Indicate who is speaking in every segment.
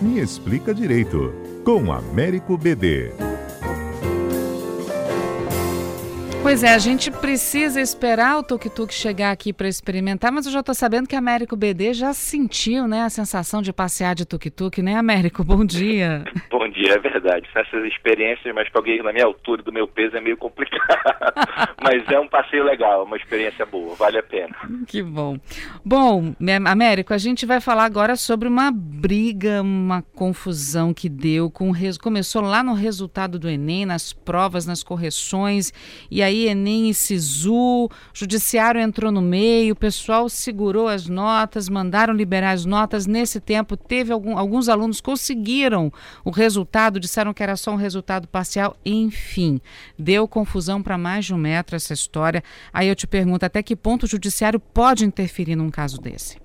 Speaker 1: Me Explica Direito, com Américo BD.
Speaker 2: Pois é, a gente precisa esperar o tuk-tuk chegar aqui para experimentar, mas eu já estou sabendo que a Américo BD já sentiu né, a sensação de passear de tuk-tuk, né, Américo? Bom dia.
Speaker 3: Bom dia, é verdade. Essas experiências, mas para alguém na minha altura do meu peso é meio complicado. mas é um passeio legal, uma experiência boa, vale a pena.
Speaker 2: Que bom. Bom, Américo, a gente vai falar agora sobre uma briga, uma confusão que deu com começou lá no resultado do Enem, nas provas, nas correções, e aí aí Enem e Sisu, o judiciário entrou no meio, o pessoal segurou as notas, mandaram liberar as notas. Nesse tempo, teve algum, alguns alunos conseguiram o resultado, disseram que era só um resultado parcial, enfim, deu confusão para mais de um metro essa história. Aí eu te pergunto, até que ponto o judiciário pode interferir num caso desse?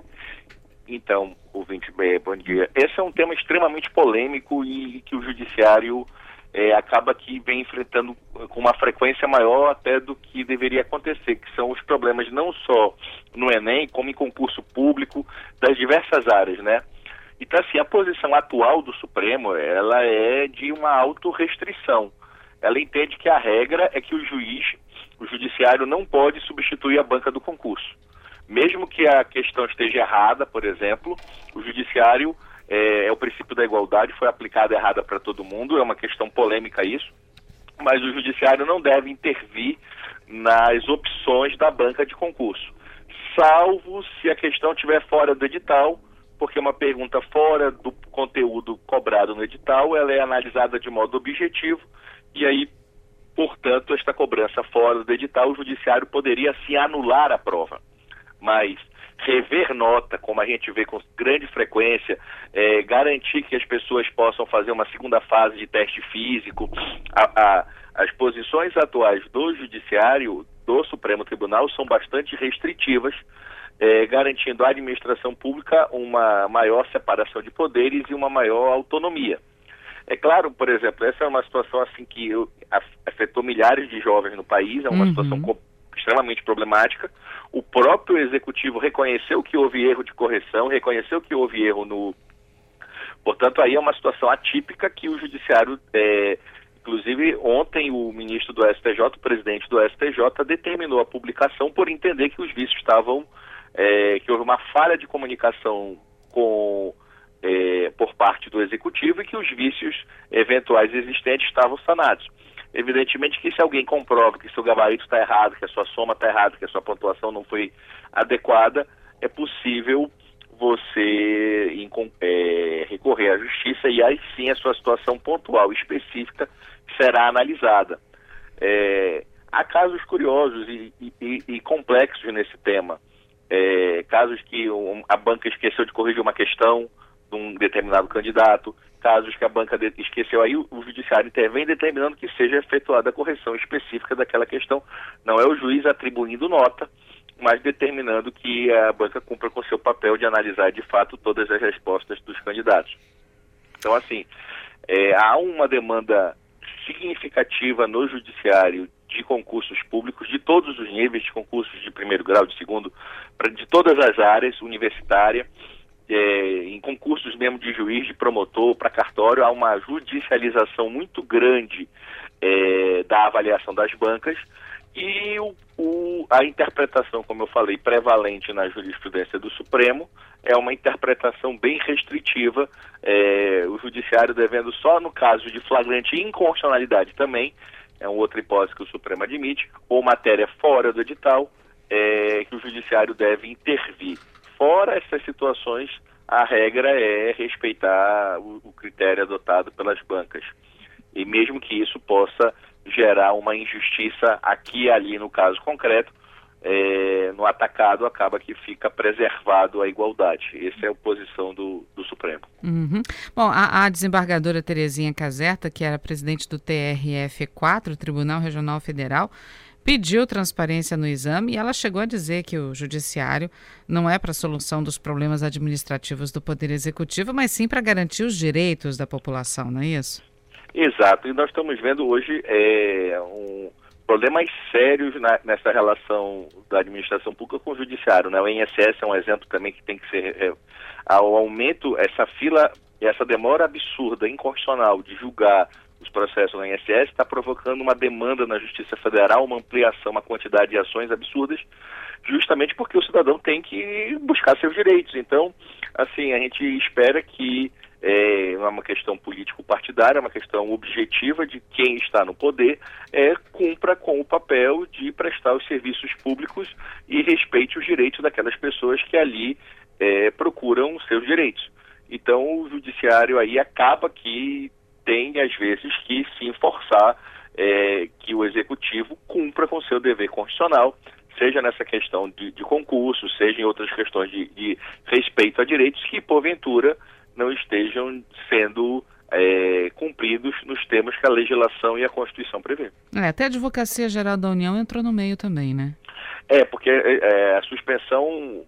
Speaker 3: Então, ouvinte, bom dia. Esse é um tema extremamente polêmico e que o judiciário é, acaba que vem enfrentando com uma frequência maior até do que deveria acontecer, que são os problemas não só no Enem, como em concurso público, das diversas áreas, né? Então, assim, a posição atual do Supremo, ela é de uma autorrestrição. Ela entende que a regra é que o juiz, o judiciário, não pode substituir a banca do concurso. Mesmo que a questão esteja errada, por exemplo, o judiciário é, é o princípio da igualdade, foi aplicado errada para todo mundo, é uma questão polêmica isso, mas o judiciário não deve intervir nas opções da banca de concurso, salvo se a questão estiver fora do edital, porque uma pergunta fora do conteúdo cobrado no edital, ela é analisada de modo objetivo e aí, portanto, esta cobrança fora do edital, o judiciário poderia se anular a prova. Mas rever nota, como a gente vê com grande frequência, é, garantir que as pessoas possam fazer uma segunda fase de teste físico. A, a, as posições atuais do Judiciário, do Supremo Tribunal, são bastante restritivas, é, garantindo à administração pública uma maior separação de poderes e uma maior autonomia. É claro, por exemplo, essa é uma situação assim que afetou milhares de jovens no país, é uma uhum. situação extremamente problemática. O próprio executivo reconheceu que houve erro de correção, reconheceu que houve erro no. Portanto, aí é uma situação atípica que o judiciário. É... Inclusive, ontem o ministro do STJ, o presidente do STJ, determinou a publicação por entender que os vícios estavam. É... que houve uma falha de comunicação com. É... por parte do executivo e que os vícios eventuais existentes estavam sanados. Evidentemente que se alguém comprova que seu gabarito está errado, que a sua soma está errada, que a sua pontuação não foi adequada, é possível você é, recorrer à justiça e aí sim a sua situação pontual específica será analisada. É, há casos curiosos e, e, e complexos nesse tema. É, casos que a banca esqueceu de corrigir uma questão de um determinado candidato, casos que a banca esqueceu, aí o, o judiciário intervém determinando que seja efetuada a correção específica daquela questão. Não é o juiz atribuindo nota, mas determinando que a banca cumpra com seu papel de analisar de fato todas as respostas dos candidatos. Então, assim, é, há uma demanda significativa no judiciário de concursos públicos, de todos os níveis de concursos de primeiro grau, de segundo, de todas as áreas, universitária, é, em concursos mesmo de juiz, de promotor, para cartório, há uma judicialização muito grande é, da avaliação das bancas e o, o, a interpretação, como eu falei, prevalente na jurisprudência do Supremo é uma interpretação bem restritiva, é, o judiciário devendo só no caso de flagrante inconstitucionalidade também, é uma outra hipótese que o Supremo admite, ou matéria fora do edital, é, que o judiciário deve intervir. Fora essas situações, a regra é respeitar o, o critério adotado pelas bancas. E mesmo que isso possa gerar uma injustiça aqui e ali no caso concreto, é, no atacado acaba que fica preservado a igualdade. Essa é a posição do, do Supremo.
Speaker 2: Uhum. Bom, a, a, desembargadora Terezinha Caserta, que era presidente do TRF4, Tribunal Regional Federal, pediu transparência no exame e ela chegou a dizer que o judiciário não é para a solução dos problemas administrativos do Poder Executivo, mas sim para garantir os direitos da população, não é isso?
Speaker 3: Exato, e nós estamos vendo hoje é, um, problemas sérios na, nessa relação da administração pública com o judiciário. Né? O INSS é um exemplo também que tem que ser. É, ao aumento, essa fila essa demora absurda, inconstitucional, de julgar os processos no INSS está provocando uma demanda na Justiça Federal, uma ampliação, uma quantidade de ações absurdas, justamente porque o cidadão tem que buscar seus direitos. Então, assim, a gente espera que é, é uma questão político-partidária, uma questão objetiva de quem está no poder, é, cumpra com o papel de prestar os serviços públicos e respeite os direitos daquelas pessoas que ali é, procuram seus direitos. Então, o judiciário aí acaba que tem, às vezes, que sim forçar é, que o executivo cumpra com seu dever constitucional, seja nessa questão de, de concurso, seja em outras questões de, de respeito a direitos que, porventura, não estejam sendo é, cumpridos nos termos que a legislação e a Constituição prevê.
Speaker 2: É, até a Advocacia Geral da União entrou no meio também, né?
Speaker 3: É, porque é, é, a suspensão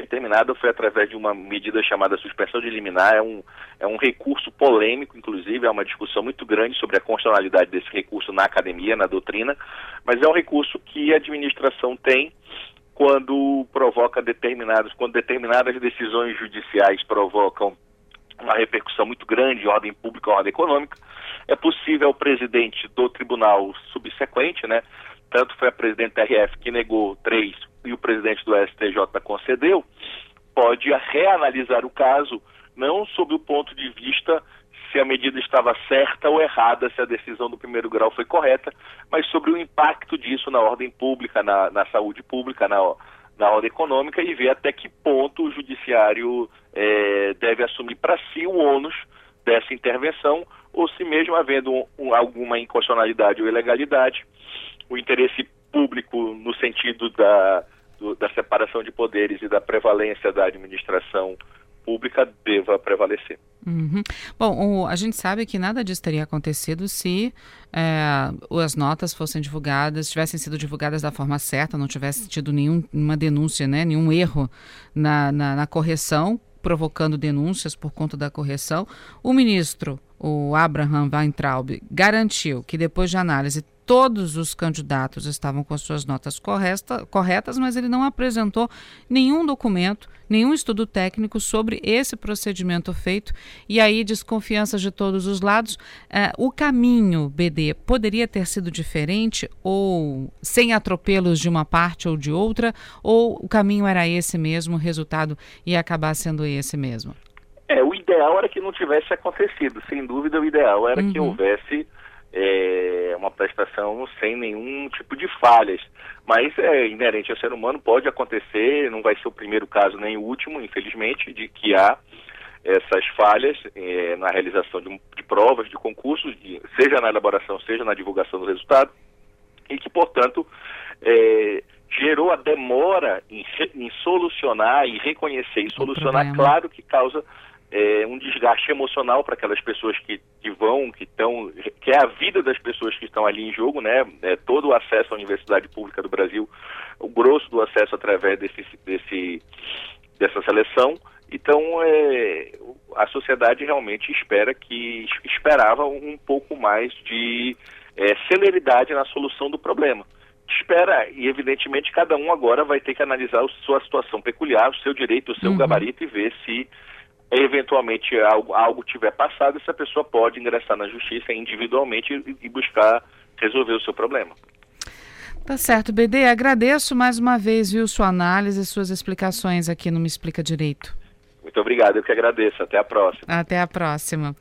Speaker 3: determinada foi através de uma medida chamada suspensão de liminar, é um, é um recurso polêmico, inclusive, é uma discussão muito grande sobre a constitucionalidade desse recurso na academia, na doutrina, mas é um recurso que a administração tem quando provoca determinados, quando determinadas decisões judiciais provocam uma repercussão muito grande em ordem pública ordem econômica, é possível o presidente do tribunal subsequente, né? Tanto foi a presidente da RF que negou três e o presidente do STJ concedeu, pode reanalisar o caso, não sob o ponto de vista se a medida estava certa ou errada, se a decisão do primeiro grau foi correta, mas sobre o impacto disso na ordem pública, na, na saúde pública, na, na ordem econômica e ver até que ponto o judiciário é, deve assumir para si o ônus dessa intervenção, ou se mesmo havendo um, um, alguma inconstitucionalidade ou ilegalidade, o interesse público no sentido da, do, da separação de poderes e da prevalência da administração pública deva prevalecer.
Speaker 2: Uhum. Bom, o, a gente sabe que nada disso teria acontecido se é, as notas fossem divulgadas, tivessem sido divulgadas da forma certa, não tivesse tido nenhuma denúncia, né, nenhum erro na, na, na correção, provocando denúncias por conta da correção. O ministro, o Abraham Weintraub, garantiu que depois de análise todos os candidatos estavam com as suas notas correta, corretas, mas ele não apresentou nenhum documento, nenhum estudo técnico sobre esse procedimento feito. E aí, desconfianças de todos os lados. Uh, o caminho, BD, poderia ter sido diferente ou sem atropelos de uma parte ou de outra? Ou o caminho era esse mesmo, o resultado ia acabar sendo esse mesmo?
Speaker 3: É, o ideal era que não tivesse acontecido. Sem dúvida, o ideal era uhum. que houvesse é, uma prestação sem nenhum tipo de falhas. Mas é inerente ao ser humano, pode acontecer, não vai ser o primeiro caso nem o último, infelizmente, de que há essas falhas é, na realização de, de, provas, de concursos, de, seja na elaboração, seja na divulgação do resultado, e que, portanto, é, gerou a demora em, em, solucionar e reconhecer e solucionar, claro que causa é, um desgaste emocional para aquelas pessoas que, que vão, que estão, que é a vida das pessoas que estão ali em jogo, né? É, todo o acesso à Universidade Pública do Brasil, o grosso do acesso através desse, desse, dessa seleção. Então, é, a sociedade realmente espera que esperava um pouco mais de é, celeridade na solução do problema. Espera, e evidentemente cada um agora vai ter que analisar a sua situação peculiar, o seu direito, o seu uhum. gabarito e ver se eventualmente algo, algo tiver passado, essa pessoa pode ingressar na justiça individualmente e, e buscar resolver o seu problema.
Speaker 2: Tá certo, BD. Agradeço mais uma vez, viu, sua análise e suas explicações aqui no Me Explica Direito.
Speaker 3: Muito obrigado, eu que agradeço. Até a próxima.
Speaker 2: Até a próxima.